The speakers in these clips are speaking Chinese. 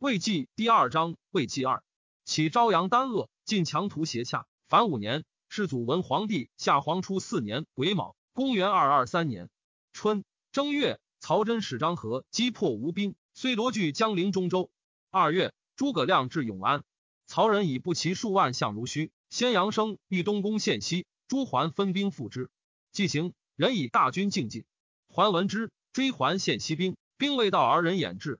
魏纪第二章，魏纪二，起朝阳丹鄂，晋强图斜洽。凡五年，世祖文皇帝下皇初四年癸卯，公元二二三年春正月，曹真使张合击破吴兵，虽夺据江陵中州。二月，诸葛亮至永安，曹仁以步骑数万向如须。先阳生欲东宫献西，朱桓分兵赴之。既行，人以大军进进。桓闻之，追桓献西兵，兵未到而人掩至。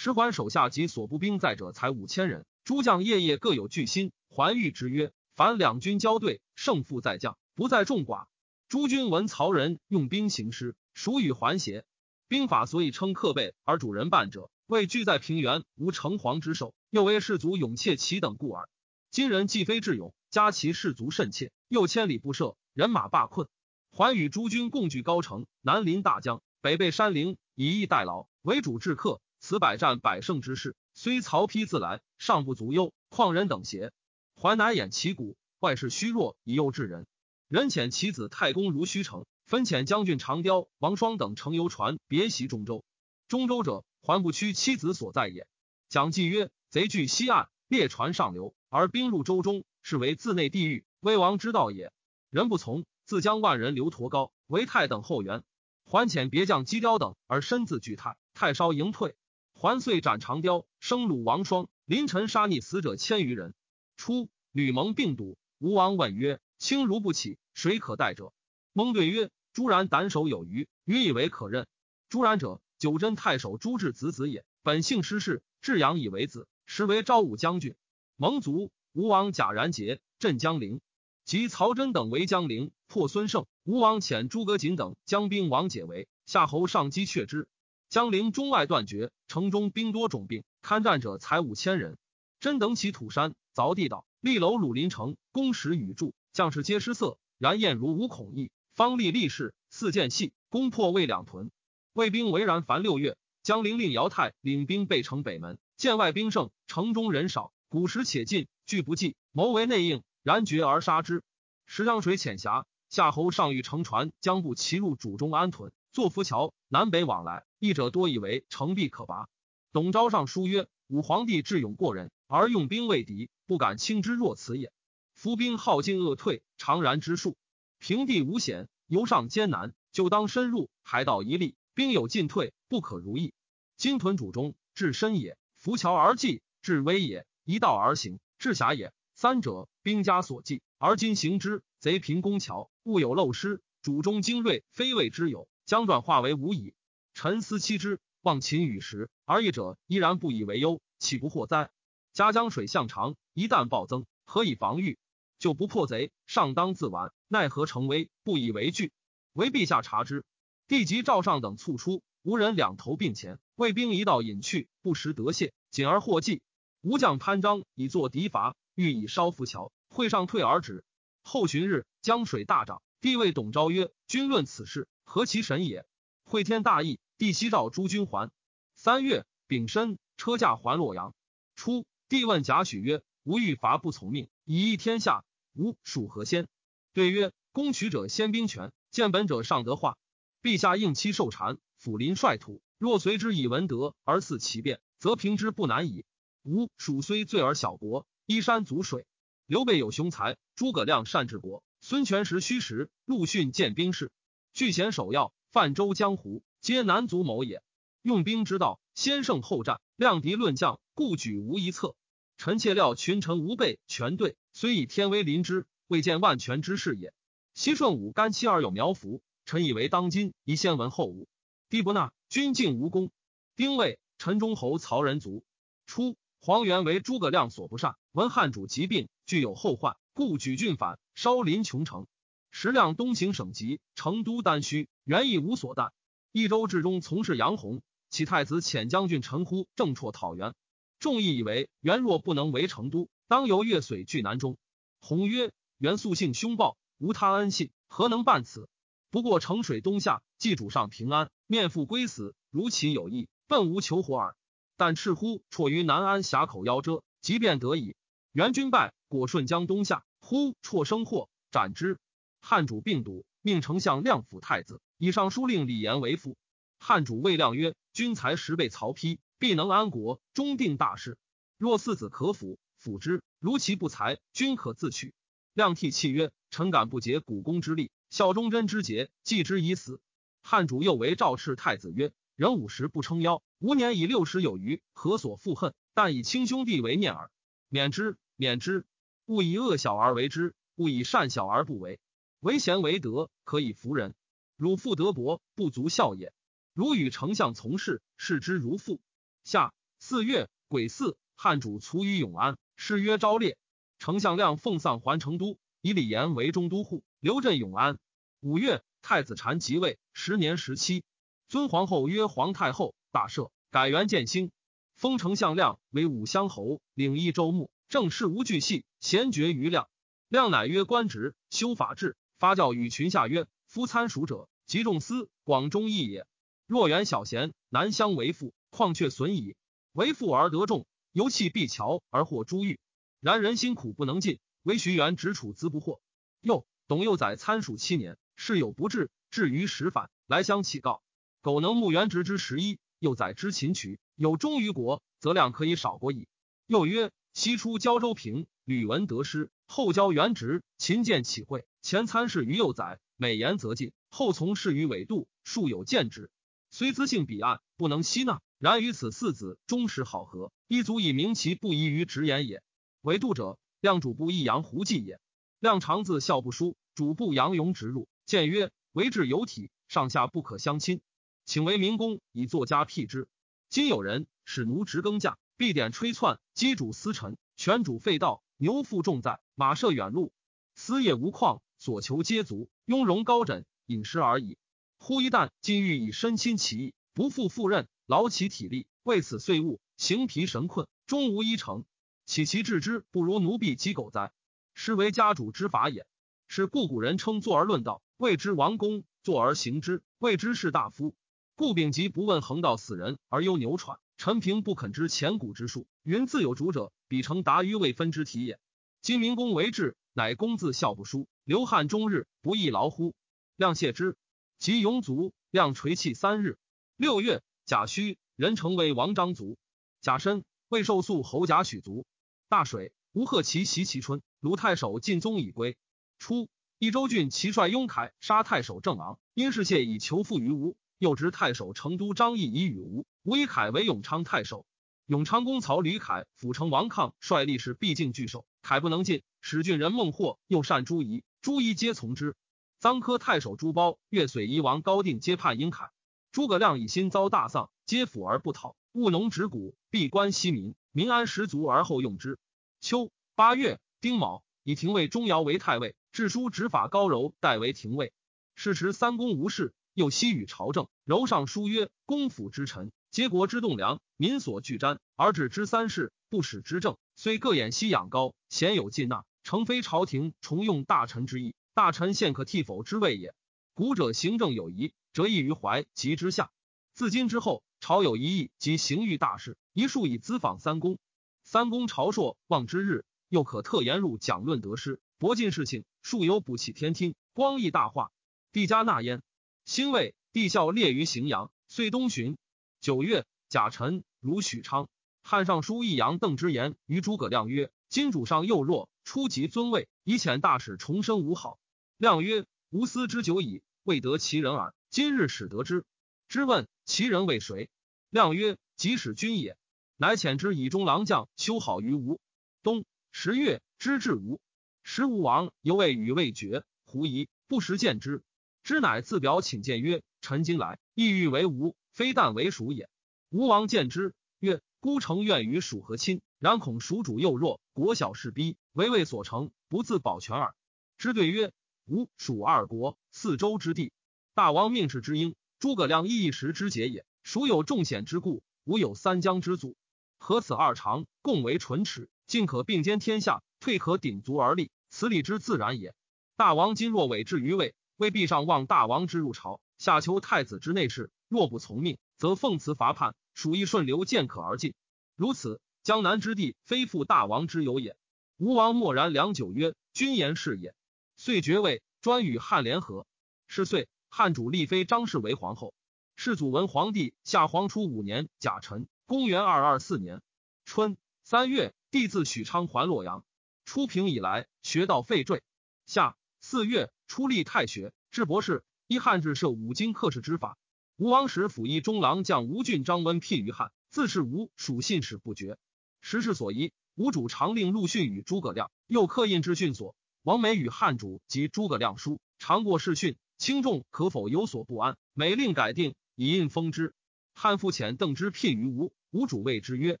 时桓手下及所部兵在者才五千人，诸将夜夜各有惧心。桓谕之曰。凡两军交对，胜负在将，不在众寡。诸军闻曹仁用兵行师，孰与还邪？兵法所以称克备而主人半者，为居在平原无城隍之守，又为士卒勇怯其等故耳。今人既非智勇，加其士卒甚怯，又千里不涉，人马罢困。桓与诸军共据高城，南临大江，北背山陵，以逸待劳，为主治客。此百战百胜之势，虽曹丕自来，尚不足忧，况人等邪？桓乃掩其骨，外事虚弱，以诱致人。人遣其子太公如虚城，分遣将军长雕、王双等乘游船，别袭中州。中州者，桓不屈妻子所在也。蒋济曰：贼据西岸，列船上流，而兵入州中，是为自内地狱，危亡之道也。人不从，自将万人流驼高，为太等后援。桓遣别将击雕等，而身自拒太，太稍迎退。桓遂斩长雕，生虏王双，临陈杀逆死者千余人。初，吕蒙病笃，吴王问曰：“轻如不起，谁可代者？”蒙对曰：“朱然胆守有余，余以为可任。”朱然者，九真太守朱治子子也，本姓施氏，至阳以为子，实为昭武将军。蒙族，吴王贾然杰镇江陵，及曹真等为江陵，破孙胜。吴王遣诸葛瑾等将兵王解围，夏侯尚击却之。江陵中外断绝，城中兵多种病，堪战者才五千人。真等起土山。凿地道，立楼鲁林城，攻石与柱，将士皆失色。然燕如无恐意，方立立士，四箭细，攻破魏两屯。魏兵围然凡六月，江陵令姚泰领兵备城北门，见外兵盛，城中人少，古时且进，拒不济，谋为内应，然决而杀之。石江水浅狭，夏侯尚欲乘船将步骑入主中安屯，坐浮桥，南北往来，一者多以为城壁可拔。董昭上书曰：武皇帝智勇过人。而用兵未敌，不敢轻之若此也。伏兵耗尽恶退，常然之术。平地无险，游上艰难，就当深入。海岛一立，兵有进退，不可如意。金屯主中，至深也；浮桥而济，至危也；一道而行，至狭也。三者，兵家所忌，而今行之，贼凭攻桥，物有漏失。主中精锐，非谓之有，将转化为无矣。臣思期之，望秦与时，而义者依然不以为忧，岂不祸哉？嘉江水向长，一旦暴增，何以防御？就不破贼，上当自挽，奈何成危？不以为惧。唯陛下察之。帝及赵尚等促出，无人两头并前，魏兵一道引去，不时得泄，谨而获计。吴将潘璋以作敌伐，欲以烧浮桥，会上退而止。后旬日，江水大涨，帝谓董昭曰：“君论此事，何其神也！”会天大义，帝西召诸君还。三月丙申，车驾还洛阳。初。帝问贾诩曰：“吾欲伐不从命，以益天下，吾属何先？”对曰：“攻取者先兵权，见本者尚得化。陛下应期受禅，抚临率土，若随之以文德而祀其变，则平之不难矣。吾属虽罪而小国，依山阻水。刘备有雄才，诸葛亮善治国，孙权识虚实，陆逊见兵事，据贤守要，泛舟江湖，皆南足谋也。用兵之道，先胜后战，量敌论将，故举无一策。”臣妾料群臣无备全对，虽以天威临之，未见万全之事也。西顺武干妻而有苗服，臣以为当今宜先闻后武。帝不纳，君敬无功。丁未，陈忠侯曹仁卒。初，黄元为诸葛亮所不善，闻汉主疾病，具有后患，故举郡反，烧临穷城。时亮东行省籍，成都丹虚，原意无所惮。益州治中从事杨洪，启太子遣将军陈呼正绰讨袁。众议以为元若不能为成都，当由越水据南中。弘曰：元素性凶暴，无他恩信，何能办此？不过城水东下，祭主上平安，面复归死，如其有意，奔无求活耳。但赤乎辍于南安峡口夭折，即便得矣。元军败，果顺江东下，忽辍生祸，斩之。汉主病笃，命丞相亮辅太子，以尚书令李严为父。汉主谓亮曰：君才十倍曹丕。必能安国，终定大事。若四子可辅，辅之；如其不才，君可自取。亮涕泣曰：“臣敢不竭古公之力，效忠贞之节，继之以死。”汉主又为赵赤太子曰：“人五十不称妖，吾年已六十有余，何所复恨？但以亲兄弟为念耳。免之，免之。勿以恶小而为之，勿以善小而不为。为贤为德，可以服人。汝父德薄，不足孝也。汝与丞相从事，视之如父。”下四月癸巳，汉主卒于永安，谥曰昭烈。丞相亮奉丧还成都，以李严为中都护，留镇永安。五月，太子禅即位，时年十七。尊皇后曰皇太后，大赦，改元建兴。封丞相亮为武乡侯，领益州牧，正事无巨细，贤决于量。量乃曰官职，修法制，发教与群下曰：夫参蜀者，即众司，广忠义也。若远小贤，难相为父。况却损矣。为富而得众，犹弃碧桥而获珠玉。然人辛苦不能尽，唯徐元直处资不惑。又董幼宰参蜀七年，事有不至，至于时反，来相启告。苟能募元直之十一，又宰之秦渠，有忠于国，则量可以少国矣。又曰：西出交州平，吕文得师，后交元直，秦见启会，前参事于幼宰，美言则进，后从事于纬度，数有见之。虽资性彼岸，不能吸纳。然于此四子忠实好合，亦足以明其不宜于直言也。为度者，亮主簿益阳胡记也。亮长自孝不书，主簿杨勇直入，见曰：“为治有体，上下不可相亲，请为民工以作家辟之。今有人使奴直耕稼，必点吹窜，机主司臣，权主废道，牛负重载，马涉远路，私业无旷，所求皆足，雍容高枕，饮食而已。忽一旦今欲以身亲其意，不负赴任。”劳其体力，为此岁务，形疲神困，终无一成。岂其治之不如奴婢及狗哉？是为家主之法也。是故古人称坐而论道，谓之王公；坐而行之，谓之士大夫。故丙吉不问横道死人而忧牛喘，陈平不肯知前古之术，云自有主者，彼成达于未分之体也。今明公为治，乃公自孝不书，流汗终日，不亦劳乎？亮谢之，及永卒，亮垂泣三日。六月。贾诩人称为王章族，贾申魏寿肃侯贾诩族。大水，吴贺齐袭其春，鲁太守晋宗已归。初，益州郡齐帅雍凯杀太守郑昂，因是谢以求复于吴，又执太守成都张毅以与吴。吴以凯为永昌太守。永昌公曹吕凯辅城王抗率力士毕进拒守，凯不能进，使郡人孟获又善朱夷，朱夷皆从之。臧科太守朱褒、越绥夷王高定皆叛殷凯。诸葛亮以心遭大丧，皆抚而不讨。务农植谷，闭关息民，民安十足而后用之。秋八月丁卯，以廷尉钟繇为太尉，治书执法高柔代为廷尉。是时三公无事，又西与朝政。柔上书曰：“公府之臣，皆国之栋梁，民所惧瞻，而止之三事，不使之政。虽各偃息养高，贤有尽纳，诚非朝廷重用大臣之意。大臣现可替否之谓也。古者行政有疑。”折翼于怀及之下。自今之后，朝有一议及行御大事，一数以咨访三公。三公朝朔望之日，又可特言入讲论得失，博尽事情，数有补起天听，光义大化。帝加纳焉。兴魏，帝孝列于荥阳，遂东巡。九月，甲辰，如许昌。汉尚书益阳邓之言于诸葛亮曰：“今主上幼弱，初及尊位，以遣大使重生吾好。”亮曰：“吾思之久矣，未得其人耳。”今日始得之，知问其人为谁？亮曰：“即使君也。”乃遣之以中郎将修好于吴。冬十月，知至吴。时吴王犹未与未决，狐疑，不时见之。知乃自表请见曰：“臣今来，意欲为吴，非但为蜀也。”吴王见之曰：“孤诚愿与蜀和亲，然恐蜀主幼弱，国小势逼，为魏所成，不自保全耳。”之对曰：“吴蜀二国，四周之地。”大王命世之应，诸葛亮亦一时之节也。蜀有重险之故？吾有三江之阻，何此二长，共为唇齿，尽可并肩天下，退可鼎足而立，此理之自然也。大王今若委至于魏，为必上望大王之入朝，下求太子之内事。若不从命，则奉辞伐叛，属亦顺流见可而进。如此，江南之地，非复大王之有也。吴王默然良久，曰：“君言是也。”遂爵位，专与汉联合。是岁。汉主立妃张氏为皇后。世祖文皇帝下皇初五年甲辰，公元二二四年春三月，帝自许昌还洛阳。初平以来，学道废坠。夏四月，出立太学，至博士。依汉制设五经课试之法。吴王时辅一中郎将吴郡张温聘于汉，自是吴属信使不绝。时事所宜，吴主常令陆逊与诸葛亮，又刻印之训所。王美与汉主及诸葛亮书，常过试训，轻重可否有所不安，每令改定，以印封之。汉复遣邓之聘于吴，吴主谓之曰：“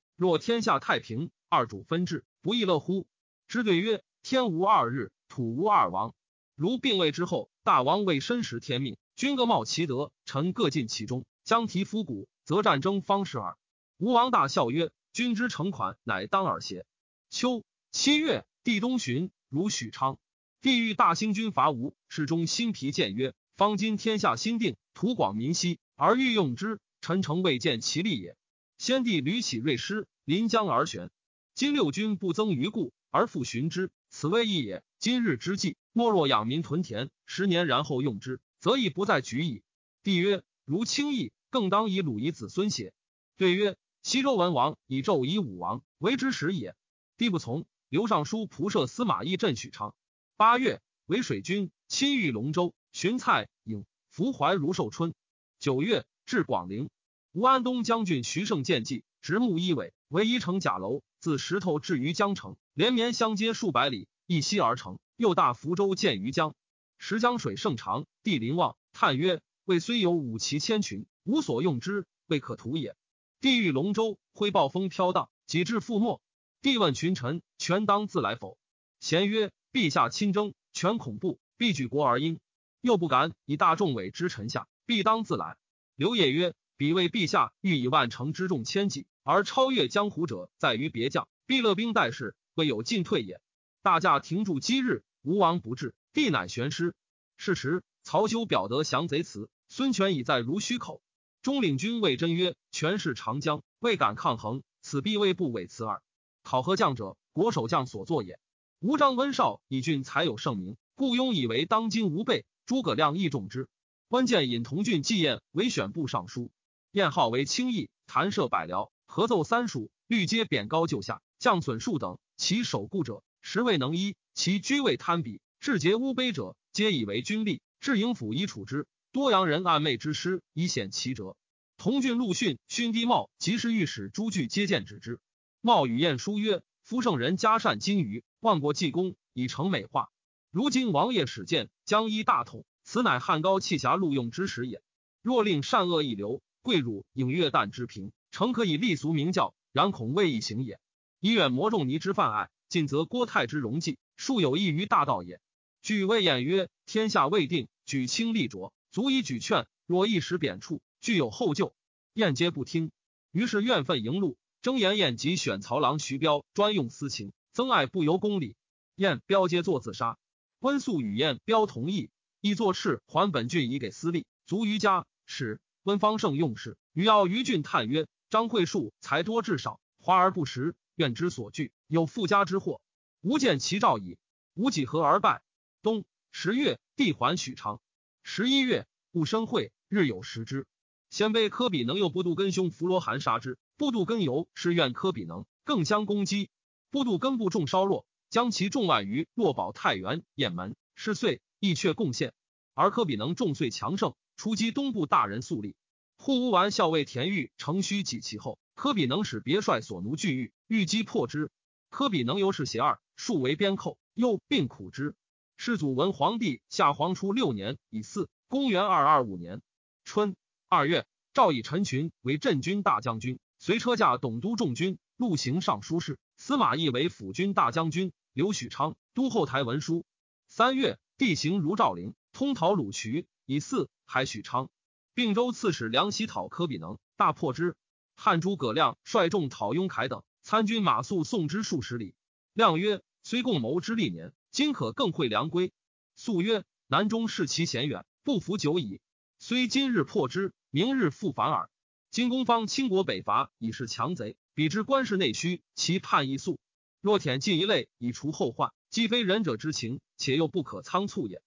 若天下太平，二主分治，不亦乐乎？”之对曰：“天无二日，土无二王。如并位之后，大王为身识天命，君各冒其德，臣各尽其忠，将提夫谷，则战争方是耳。”吴王大笑曰：“君之诚款，乃当耳邪？”秋七月，帝东巡，如许昌。帝欲大兴军伐吴，侍中辛疲谏曰：“方今天下心定，土广民稀，而欲用之。”臣诚未见其利也。先帝屡起锐师，临江而悬。今六军不增于故，而复寻之，此谓义也。今日之计，莫若养民屯田，十年然后用之，则亦不在局矣。帝曰：如轻易，更当以鲁夷子孙邪？对曰：西周文王以纣以武王为之始也。帝不从，刘尚书仆射司马懿镇许昌。八月，为水军，亲御龙州，寻蔡颖，伏怀如寿春。九月。至广陵，吴安东将军徐盛见计，直木一尾，为一城甲楼，自石头至于江城，连绵相接数百里，一西而成。又大福州建于江，石江水盛长，地临望。叹曰：魏虽有五骑千群，无所用之，未可图也。地狱龙舟，挥暴风飘荡，几至覆没。帝问群臣：权当自来否？贤曰：陛下亲征，权恐怖，必举国而应，又不敢以大众委之臣下，必当自来。刘烨曰：“彼为陛下欲以万乘之众千骑而超越江湖者，在于别将，必勒兵待事，未有进退也。大驾停驻今日，吴王不至，必乃悬师。是时，曹休表得降贼辞，孙权已在如须口。中领军魏真曰：‘权势长江，未敢抗衡，此必为不伪辞耳。考核将者，国守将所作也。吴张温绍以郡才有盛名，故庸以为当今无备。诸葛亮亦重之。’”关键引同郡季彦为选部尚书，彦号为轻易，弹射百僚，合奏三蜀，律皆贬高就下，降损数等。其守固者，实未能依；其居位贪比，至节污卑者，皆以为军吏。至营府以处之。多阳人暗昧之师，以显其辙。同郡陆逊、勋低茂及时御史朱据皆见止之。茂与晏书曰：“夫圣人嘉善金鱼，万国济公，以成美化。如今王爷使见，将依大统。”此乃汉高气侠录用之时也。若令善恶一流，贵辱影月旦之平，诚可以立俗名教。然恐未易行也。以远魔仲尼之泛爱，近则郭泰之容计，数有益于大道也。据魏晏曰：天下未定，举轻立浊，足以举劝。若一时贬黜，具有后救。晏皆不听。于是怨愤迎路，征言晏及选曹郎徐彪专用私情，曾爱不由公理。晏彪皆作自杀。温素与晏彪同意。亦作斥还本郡以给私利，卒于家。使温方胜用事，与傲于俊叹曰：“张惠树才多智少，华而不实，愿之所惧，有富家之祸。吾见其兆矣。吾几何而败？”冬十月，帝还许昌。十一月，戊申会，日有食之。鲜卑科比能诱布杜根兄弗罗汗杀之。布杜根由是愿科比能更相攻击。布杜根部众稍弱，将其众万余落保太原、雁门，是岁。亦却贡献，而科比能众遂强盛，出击东部大人肃立。护乌丸校尉田豫乘虚己其后，科比能使别帅所奴拒狱，欲击破之。科比能由是邪二，数为边寇，又并苦之。世祖文皇帝下皇初六年乙巳，公元二二五年春二月，诏以陈群为镇军大将军，随车驾董都众军，陆行尚书事。司马懿为辅军大将军，刘许昌都后台文书。三月。地形如赵陵，通讨鲁渠，以四还许昌。并州刺史梁喜讨科比能，大破之。汉诸葛亮率众讨雍凯等，参军马谡送之数十里。亮曰：“虽共谋之历年，今可更会良归。”肃曰：“南中视其险远，不服久矣。虽今日破之，明日复反耳。今公方倾国北伐，已是强贼。彼之官事内虚，其叛亦速。若舔尽一类，以除后患。”既非仁者之情，且又不可仓促也。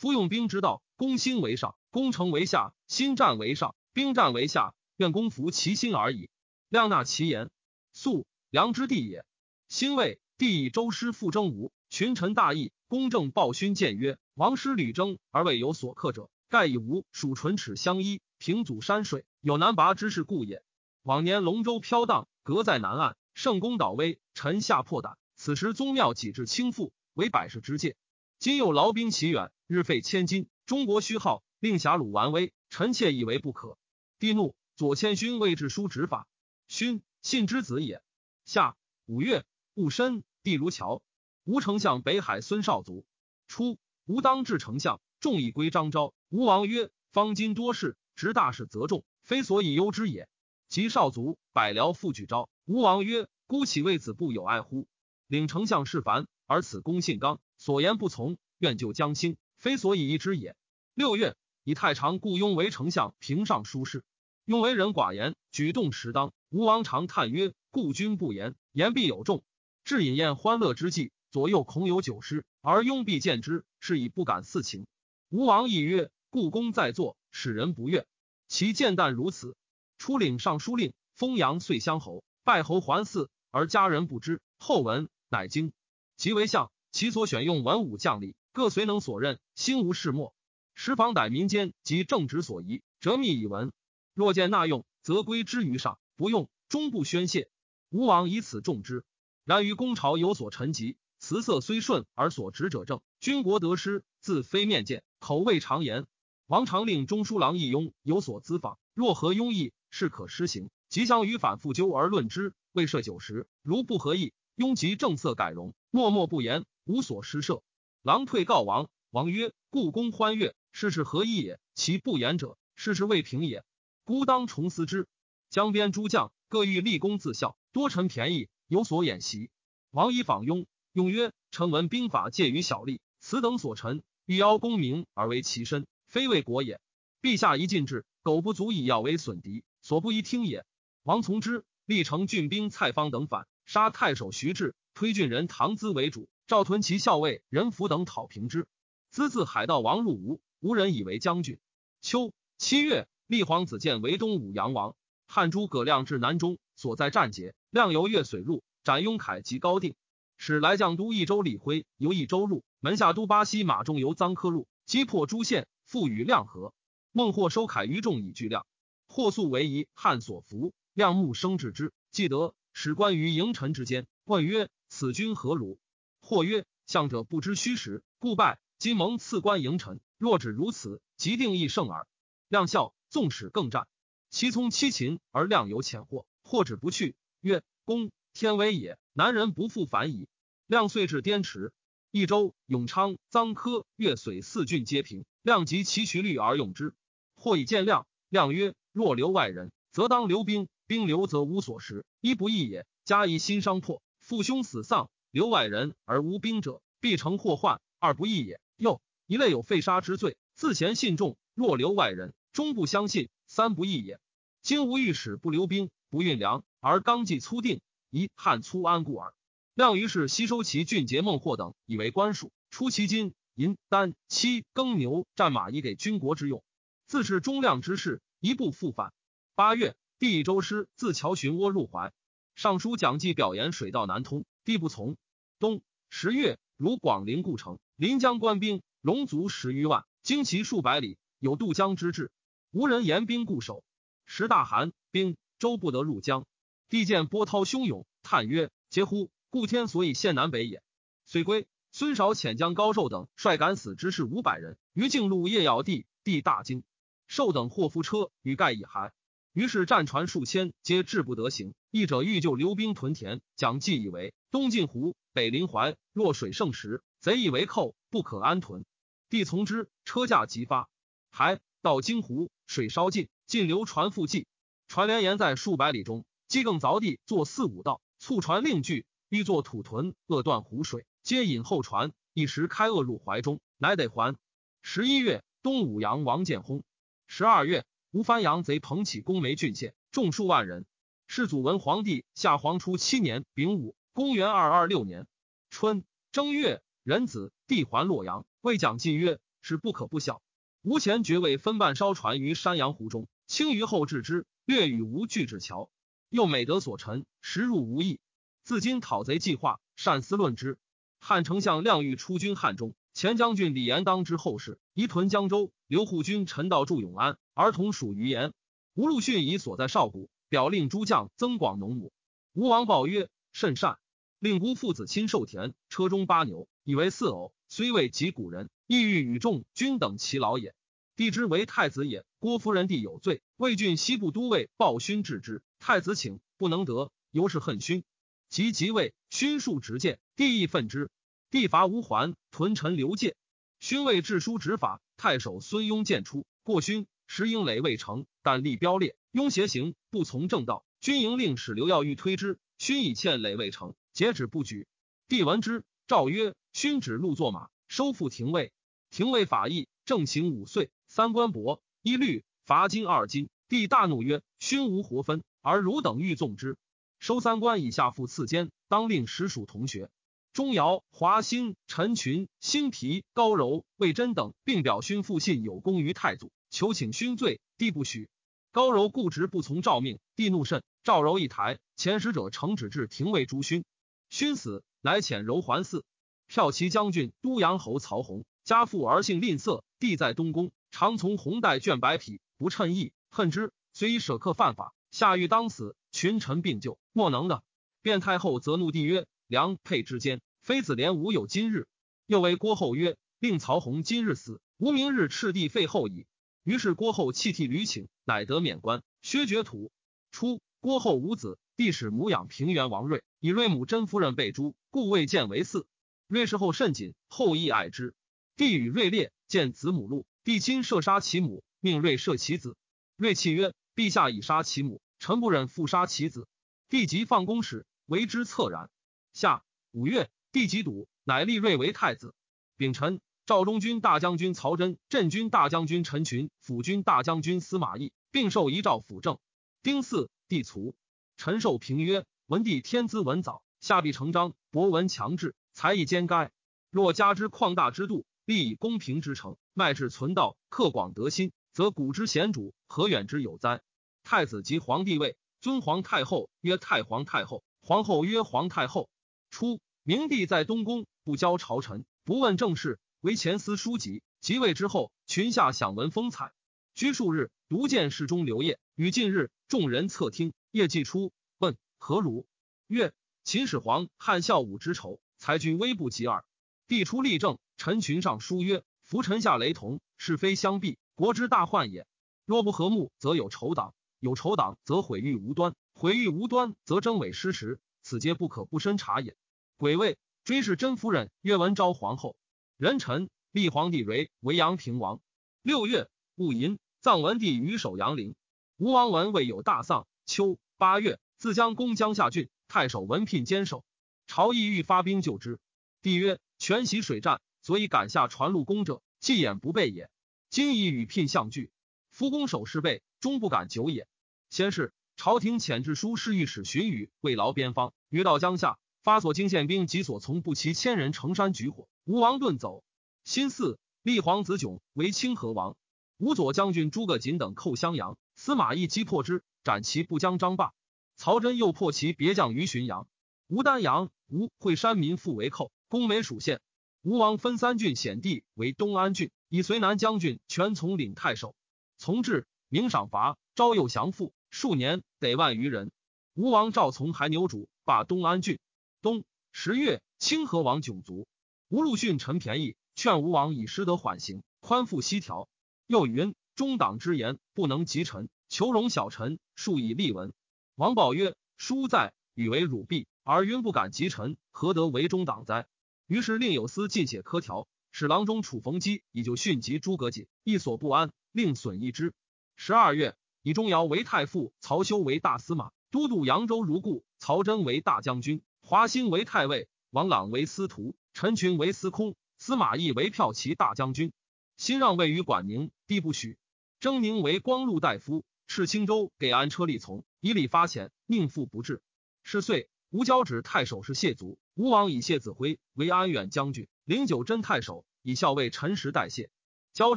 夫用兵之道，攻心为上，攻城为下；心战为上，兵战为下。愿攻服其心而已。亮纳其言。肃，良之地也。兴魏，帝以周师复征吴，群臣大义，公正报勋谏曰：王师屡征而未有所克者，盖以吴属唇齿相依，平阻山水，有难拔之势故也。往年龙舟飘荡，隔在南岸，圣公倒危，臣下破胆。此时宗庙几至倾覆，为百世之戒。今又劳兵奇远，日费千金，中国虚耗，令侠虏顽威，臣妾以为不可。帝怒，左迁勋位置书执法。勋信之子也。夏五月戊申，帝如桥。吴丞相北海孙少卒。初，吴当至丞相，众以归张昭。吴王曰：“方今多事，执大事则重，非所以忧之也。”及少卒，百僚复举昭。吴王曰：“孤岂为子不有爱乎？领丞相事烦，而此公信刚，所言不从，愿就将兴，非所以疑之也。”六月，以太常雇雍为丞相，平尚书事。雍为人寡言，举动实当。吴王常叹曰：“故君不言，言必有重。”至饮宴欢乐之际，左右恐有酒失，而雍必见之，是以不敢肆情。吴王亦曰：“故宫在座，使人不悦。其见淡如此。”出领尚书令，封阳遂乡侯，拜侯还嗣，而家人不知。后闻，乃惊。即为相，其所选用文武将吏，各随能所任，心无事莫。时防逮民间及正直所宜，折密以闻。若见纳用，则归之于上；不用，终不宣泄。吴王以此重之。然于公朝有所陈疾，辞色虽顺而所执者正，军国得失，自非面见，口未常言。王常令中书郎义庸有所咨访，若合庸意。是可施行，即将于反复纠而论之，未设九十。如不合意，庸即正色改容，默默不言，无所施设。狼退告王，王曰：“故宫欢悦，事事合意也。其不言者，事事未平也。孤当重思之。”江边诸将各欲立功自效，多臣便宜，有所演习。王以访庸，庸曰：“臣闻兵法介于小吏，此等所陈，欲邀功名而为其身，非为国也。陛下一进制，苟不足以要为损敌。”所不宜听也。王从之，历城郡兵蔡方等反，杀太守徐志，推郡人唐咨为主，赵屯其校尉任福等讨平之。资自海盗王入吴，无人以为将军。秋七月，立皇子建为东武阳王。汉诸葛亮至南中，所在战捷，亮由越水入，斩雍凯及高定。使来将都益州李辉由益州入，门下都巴西马仲由臧科入，击破诸县，复与亮和。孟获收凯于众以拒亮。或素为夷，汉所服。亮木生至之，既得，使关于营臣之间，问曰：“此君何如？”或曰：“相者不知虚实，故拜。今蒙赐官迎臣，若只如此，即定亦胜耳。”亮笑，纵使更战，其从七擒而亮有浅惑，或止不去，曰：“公天威也，南人不复反矣。”亮遂至滇池、益州、永昌、臧科、越水四郡皆平。亮及其徐律而用之。或以见亮，亮曰。若留外人，则当留兵；兵留则无所食，衣不义也。加以心伤破，父兄死丧，留外人而无兵者，必成祸患，二不义也。又一类有废杀之罪，自嫌信众，若留外人，终不相信，三不义也。今无御史不留兵，不运粮，而纲纪粗定，宜汉粗安故耳。亮于是吸收其俊杰孟获等，以为官属，出其金银丹漆耕牛战马，以给军国之用，自是忠亮之事。一步复返。八月，帝周师自桥寻涡入淮。尚书蒋济表言水道难通，帝不从。冬十月，如广陵故城，临江官兵龙族十余万，旌旗数百里，有渡江之志，无人严兵固守。时大寒，兵舟不得入江。帝见波涛汹涌，叹曰：“嗟乎！故天所以陷南北也。”遂归。孙韶遣将高寿等率敢死之士五百人于径路夜咬地，帝大惊。寿等或夫车与盖以寒，于是战船数千，皆志不得行。一者欲救留兵屯田，蒋济以为东晋湖，北临淮，若水盛时，贼以为寇，不可安屯。帝从之，车驾即发。还到京湖，水稍尽，尽流船复济。船连沿在数百里中，积更凿地，作四五道，促船另据，欲作土屯，扼断湖水，皆引后船。一时开扼入怀中，乃得还。十一月，东武阳王建薨。十二月，吴藩阳贼捧起攻梅郡县，众数万人。世祖文皇帝下皇初七年丙午，公元二二六年春正月，壬子，帝还洛阳，谓蒋济曰：“是不可不效。吴前爵位分半烧船于山阳湖中，轻于后置之，略与吴拒至桥。又美德所陈，实入无益。自今讨贼计划，善思论之。汉丞相亮欲出军汉中，前将军李延当之后事，移屯江州。刘护军陈道驻永安，儿童属于言。吴陆逊以所在少谷，表令诸将增广农亩。吴王报曰：“甚善。”令姑父子亲受田，车中八牛，以为四偶。虽未及古人，意欲与众君等其劳也。帝之为太子也。郭夫人弟有罪，魏郡西部都尉鲍勋治之。太子请不能得，尤是恨勋。及即位，勋数执剑，帝亦愤之。帝伐吴还，屯陈刘介。勋谓治书执法，太守孙雍见出，过勋。石英垒未成，但立标列。雍邪行，不从正道。军营令使刘耀欲推之，勋以欠垒未成，截止不举。帝闻之，诏曰：勋指路作马，收复廷尉。廷尉法义，正行五岁，三官薄一律，罚金二金。帝大怒曰：勋无活分，而汝等欲纵之。收三官以下，复赐监，当令实属同学。钟繇、华歆、陈群、辛毗、高柔、魏真等，并表勋复信有功于太祖。求请勋罪，帝不许。高柔固执不从诏命，帝怒甚。赵柔一台，前使者呈旨至廷尉诛勋。勋死，乃遣柔还嗣。骠骑将军都阳侯曹洪，家父儿性吝啬。帝在东宫，常从红带卷白匹，不称意，恨之，虽以舍客犯法，下狱当死。群臣并救，莫能的。变太后则怒帝曰：“良配之间，妃子连无有今日。”又为郭后曰：“令曹洪今日死，无明日赤帝废后矣。”于是郭后弃替吕请，乃得免官，削爵土。初，郭后无子，帝使母养平原王睿，以睿母真夫人被诛，故未见为嗣。睿事后甚谨，后亦爱之。帝与睿烈，见子母怒，帝亲射杀其母，命睿射其子。睿泣曰：“陛下已杀其母，臣不忍复杀其子。”帝即放公使，为之恻然。下五月，帝即笃，乃立睿为太子。丙辰。赵中军大将军曹真、镇军大将军陈群、辅军大将军司马懿，并受遗诏辅政。丁巳，帝卒。陈寿平曰：“文帝天资文藻，下必成章，博闻强志，才艺兼该。若加之旷大之度，立以公平之诚，迈至存道，克广德心，则古之贤主何远之有哉？”太子即皇帝位，尊皇太后曰太皇太后，皇后曰皇太后。初，明帝在东宫，不教朝臣，不问政事。为前司书籍，即位之后，群下享闻风采。居数日，独见侍中刘烨。与近日，众人侧听，夜既出，问何如？曰：秦始皇汉孝武之仇，才君微不及耳。帝出立政，臣群上书曰：夫臣下雷同，是非相避，国之大患也。若不和睦，则有仇党；有仇党，则毁誉无端；毁誉无端，则争伪失实。此皆不可不深察也。癸未，追谥真夫人曰文昭皇后。壬辰，立皇帝为为阳平王。六月，戊寅，葬文帝于首阳陵。吴王文未有大丧。秋八月，自将攻江夏郡，太守文聘坚守。朝议欲发兵救之。帝曰：“全袭水战，所以赶下船路攻者，既眼不备也。今已与聘相拒，夫攻守势备，终不敢久也。先是，朝廷遣制书侍御史荀彧慰劳边方，于到江夏，发所经县兵及所从不齐千人，乘山举火。吴王遁走。辛巳，立皇子炯为清河王。吴左将军诸葛瑾等寇襄阳，司马懿击破之，斩其不将张霸。曹真又破其别将于浔阳。吴丹阳、吴会山民复为寇，攻梅蜀县。吴王分三郡险地为东安郡，以绥南将军全从领太守。从至，明赏罚，招诱降附，数年得万余人。吴王赵从还牛渚，霸东安郡。冬十月，清河王迥卒。吴禄逊陈便宜，劝吴王以失德缓刑，宽复西条。又云中党之言不能及臣，求容小臣，数以立文。王宝曰：“书在，与为汝婢，而云不敢及臣，何得为中党哉？”于是令有司尽写科条，使郎中楚逢基以就训及诸葛瑾，一所不安，令损益之。十二月，以钟繇为太傅，曹休为大司马，都督扬州如故。曹真为大将军，华歆为太尉，王朗为司徒。陈群为司空，司马懿为骠骑大将军，新让位于管宁，帝不许。征宁为光禄大夫，敕青州给安车立从，以礼发遣，命复不至。是岁，吴交趾太守是谢族，吴王以谢子辉为安远将军，灵九真太守，以校尉陈实代谢。胶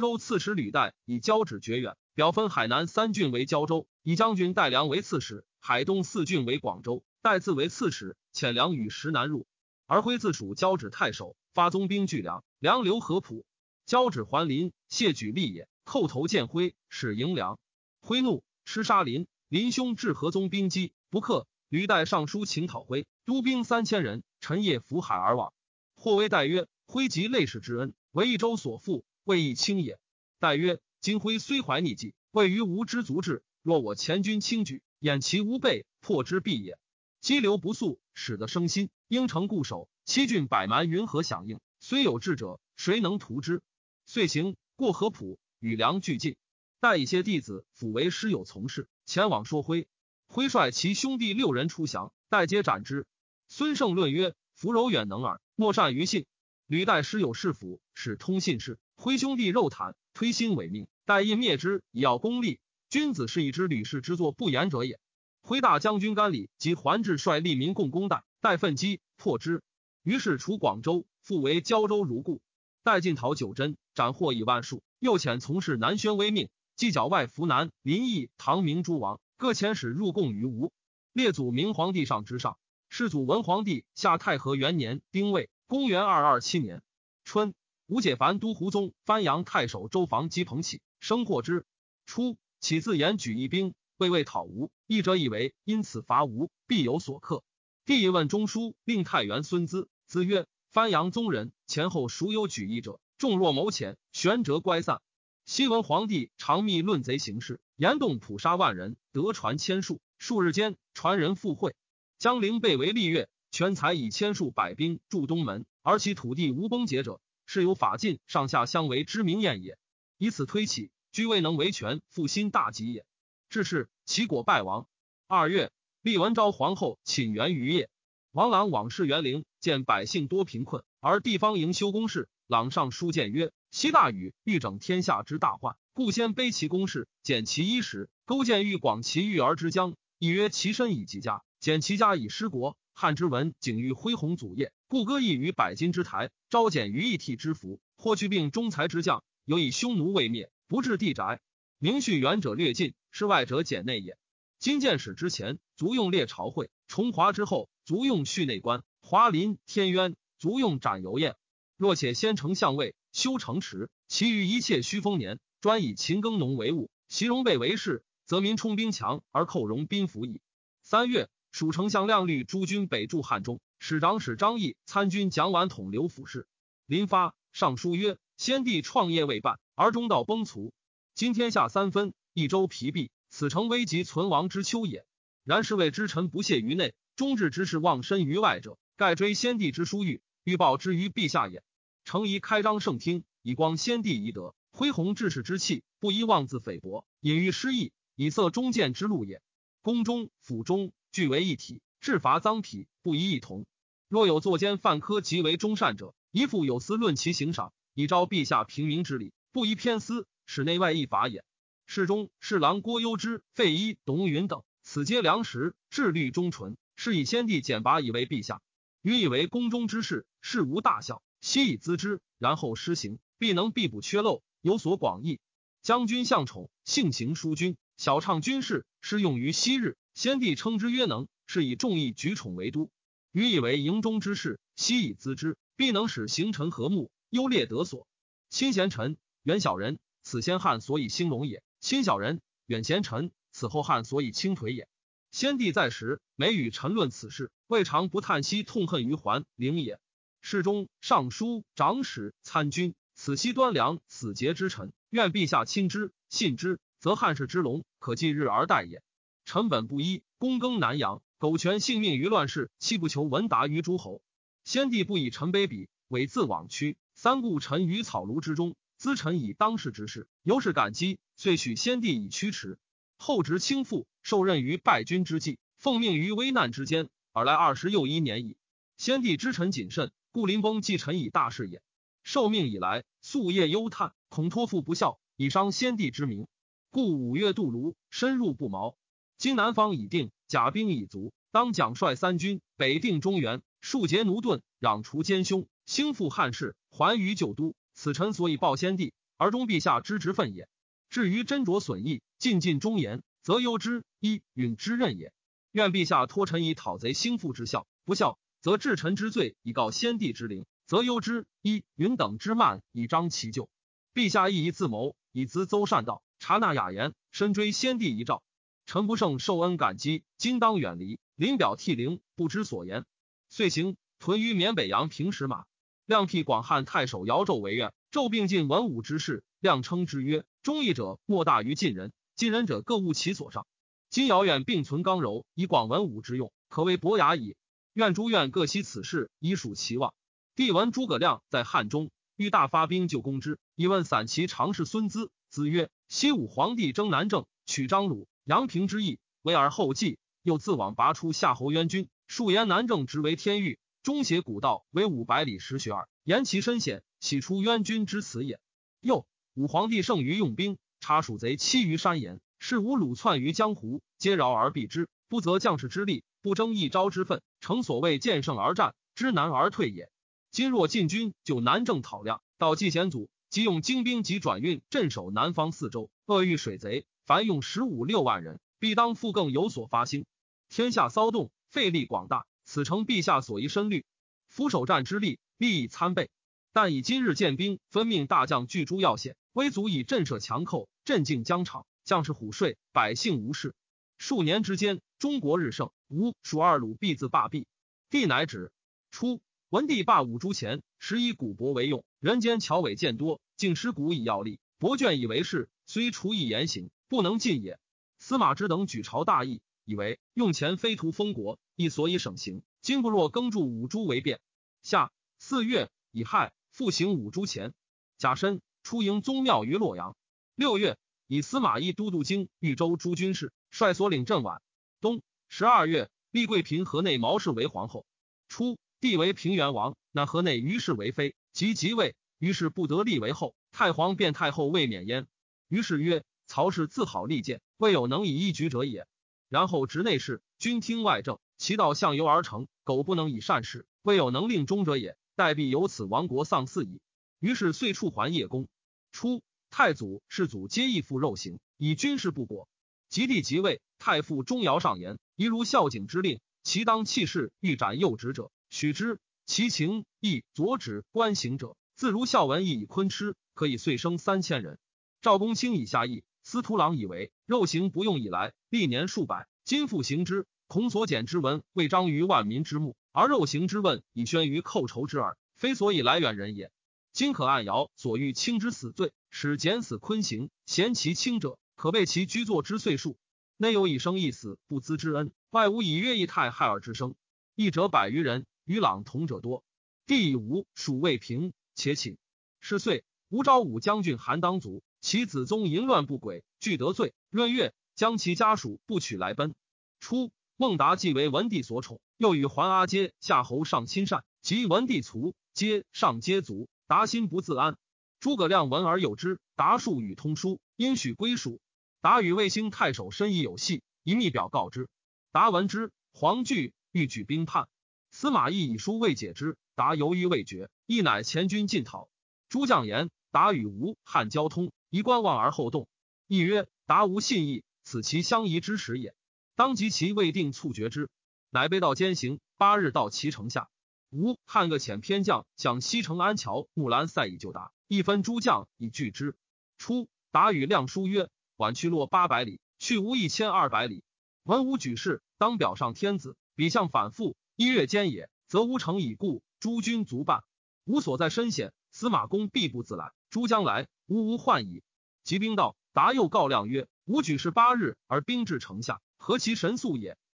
州刺史吕岱以交趾绝远，表分海南三郡为胶州，以将军戴良为刺史，海东四郡为广州，代字为刺史，遣粮与石南入。而挥自蜀交趾太守，发宗兵拒粮，粮留合浦。交趾还林，谢举立也，叩头见辉，使迎粮。挥怒，吃杀林。林兄至河宗兵击，不克。屡代尚书请讨辉，督兵三千人，陈夜浮海而往。或谓代曰：“辉及累世之恩，为一州所负，未易轻也。”代曰：“今辉虽怀逆计，未于吾之足智。若我前军轻举，掩其无备，破之必也。激流不速，使得生心，应城固守，七郡百蛮云何响应？虽有智者，谁能图之？”遂行过河浦，与梁俱进。待一些弟子辅为师友从事，前往说挥。挥率其兄弟六人出降，待皆斩之。孙胜论曰：“福柔远能耳，莫善于信。”吕代师友士府，使通信事。挥兄弟肉袒，推心违命，待因灭之，以要功利。君子是以知吕氏之作不言者也。挥大将军甘礼及桓志率利民共攻代，待奋击破之。于是除广州，复为胶州如故。待进讨九真，斩获以万数。又遣从事南宣威命，犄角外扶南、临邑、唐明诸王各遣使入贡于吴。列祖明皇帝上之上，世祖文皇帝下太和元年丁未，公元二二七年春，吴解凡都胡宗番阳太守周防姬彭起，生获之。初，起自言举一兵，未为讨吴。义者以为因此伐吴，必有所克。帝问中书令太原孙资，资曰。番阳宗人前后孰有举义者？众若谋浅，玄哲乖散。西文皇帝常密论贼行事，严动捕杀万人，得传千数。数日间，传人赴会，江陵被为立月，全才以千数百兵驻东门，而其土地无崩解者，是有法尽上下相为之名宴也。以此推起，居未能为权，复心大吉也。至是，其果败亡。二月，立文昭皇后寝元于夜。王朗往事园陵，见百姓多贫困，而地方营修宫室。朗上书谏曰：“昔大禹欲整天下之大患，故先卑其宫室，减其衣食，勾践欲广其育儿之疆，亦曰其身以及家，减其家以失国。汉之文景欲恢弘祖业，故歌邑于百金之台，招简于义替之服，或去病中才之将，有以匈奴未灭，不至地宅。明序远者略近，是外者简内也。今见史之前，足用列朝会；重华之后。”足用叙内官，华林天渊足用斩游宴。若且先成相位，修城池，其余一切虚丰年，专以勤耕农为务，其戎备为事，则民充兵强而寇戎宾服矣。三月，蜀丞相亮率诸军北驻汉中，使长史张毅参军蒋琬统刘府事。临发上书曰：先帝创业未半，而中道崩殂，今天下三分，一州疲弊，此诚危急存亡之秋也。然是谓之臣不懈于内。忠志之士忘身于外者，盖追先帝之殊遇，欲报之于陛下也。诚宜开张圣听，以光先帝遗德，恢弘志士之气，不宜妄自菲薄，隐喻失意，以色忠谏之路也。宫中府中俱为一体，治罚赃匹不宜异同。若有作奸犯科即为忠善者，宜复有司论其刑赏，以昭陛下平民之礼，不宜偏私，使内外一法也。侍中侍郎郭攸之、费祎、董允等，此皆良实，志虑忠纯。是以先帝简拔以为陛下，予以为宫中之事，事无大小，悉以咨之，然后施行，必能必补缺漏，有所广益。将军向宠，性行淑君，晓畅军事，适用于昔日。先帝称之曰能，是以众议举宠为都。予以为营中之事，悉以咨之，必能使行臣和睦，优劣得所。亲贤臣，远小人，此先汉所以兴隆也；亲小人，远贤臣，此后汉所以倾颓也。先帝在时，每与臣论此事，未尝不叹息痛恨于桓灵也。侍中、尚书、长史、参军，此悉端良死节之臣，愿陛下亲之信之，则汉室之隆可继日而待也。臣本不衣，躬耕南阳，苟全性命于乱世，岂不求闻达于诸侯？先帝不以臣卑鄙，猥自枉屈，三顾臣于草庐之中，咨臣以当世之事，由是感激，遂许先帝以驱驰。后值倾覆，受任于败军之际，奉命于危难之间，而来二十又一年矣。先帝之臣谨慎，故临崩继臣以大事也。受命以来，夙夜忧叹，恐托付不效，以伤先帝之名，故五月渡泸，深入不毛。今南方已定，甲兵已足，当奖率三军，北定中原，庶竭奴钝，攘除奸凶，兴复汉室，还于旧都。此臣所以报先帝，而忠陛下之职分也。至于斟酌损益，尽尽忠言，则忧之。一允之任也。愿陛下托臣以讨贼兴复之效，不效则治臣之罪以告先帝之灵，则忧之。一允等之慢以彰其咎。陛下亦宜自谋，以资邹善道，察纳雅言，深追先帝遗诏。臣不胜受恩感激，今当远离，临表涕零，不知所言。遂行屯于缅北阳平石马。亮辟广汉太守姚胄为愿，胄并进文武之事。亮称之曰：“忠义者莫大于晋人，晋人者各务其所上。今姚远并存刚柔，以广文武之用，可谓伯雅矣。愿诸院各悉此事，以属其望。”帝闻诸葛亮在汉中，欲大发兵救攻之，以问散骑常侍孙资。资曰：“西武皇帝征南郑，取张鲁、阳平之意，为而后继。又自往拔出夏侯渊军，数言南郑直为天域。”中邪古道为五百里十许二，言其深险，岂出冤君之辞也。又武皇帝胜于用兵，察蜀贼欺于山岩，是无鲁窜于江湖，皆饶而避之，不择将士之力，不争一朝之愤，诚所谓见胜而战，知难而退也。今若进军就南郑讨亮，到季贤祖，即用精兵及转运镇守南方四州，恶遇水贼，凡用十五六万人，必当复更有所发兴。天下骚动，费力广大。此诚陛下所宜深虑，俯首战之力，利益参倍。但以今日建兵，分命大将据诸要险，威足以震慑强寇，镇静疆场，将士虎睡，百姓无事。数年之间，中国日盛，吴蜀二鲁必自罢弊。帝乃止。初，文帝罢五铢钱，时以古帛为用，人间巧伪见多，竟失古以要利，帛卷以为事，虽除以言行，不能尽也。司马之等举朝大义。以为用钱非图封国，亦所以省刑。今不若耕助五铢为变。下四月乙亥，复行五铢钱。甲申，出营宗庙于洛阳。六月，以司马懿都督京豫州诸军事，率所领镇宛。冬十二月，立贵嫔河内毛氏为皇后。初，帝为平原王，那河内于氏为妃，即即位，于是不得立为后。太皇便太后未免焉。于是曰：曹氏自好利剑，未有能以一举者也。然后执内侍，君听外政，其道向由而成。苟不能以善事，未有能令忠者也。待必由此亡国丧嗣矣。于是遂处还叶公。初，太祖世祖皆义父肉刑，以军事不果。及帝即位，太傅钟繇上言：宜如孝景之令，其当弃事欲斩幼直者，许之；其情义左指观行者，自如孝文义以昆吃，可以遂生三千人。赵公卿以下义。司徒郎以为肉刑不用以来，历年数百，今复行之，孔所简之文未彰于万民之目，而肉刑之问以宣于寇仇之耳，非所以来远人也。今可按尧所欲轻之死罪，使减死坤刑，嫌其轻者，可备其居坐之岁数。内有以生一死不资之恩，外无以约一泰害尔之生。义者百余人，与朗同者多。帝以吴蜀未平，且请。是岁，吴昭武将军韩当卒。其子宗淫乱不轨，俱得罪。闰月，将其家属不取来奔。初，孟达既为文帝所宠，又与桓阿阶、夏侯尚亲善，及文帝卒，皆上皆卒。达心不自安。诸葛亮闻而有之，达数与通书，因许归属。达与卫星太守深意有隙，以密表告之。达闻之，惶惧，欲举兵叛。司马懿以书未解之，达犹豫未决，亦乃前军进讨。诸将言：达与吴汉交通。宜观望而后动。亦曰：达无信义，此其相宜之时也。当即其未定，促决之。乃被道兼行。八日到其城下。吴汉个遣偏将向西城安桥木兰塞以救达，一分诸将以拒之。初，达与亮书曰：晚去落八百里，去吴一千二百里。文武举事，当表上天子。彼相反复一月间也，则吴城已固，诸军足半。吾所在深险，司马公必不自来。诸将来，吾无患矣。及兵到，达又告亮曰：吾举事八日而兵至城下，何其神速也！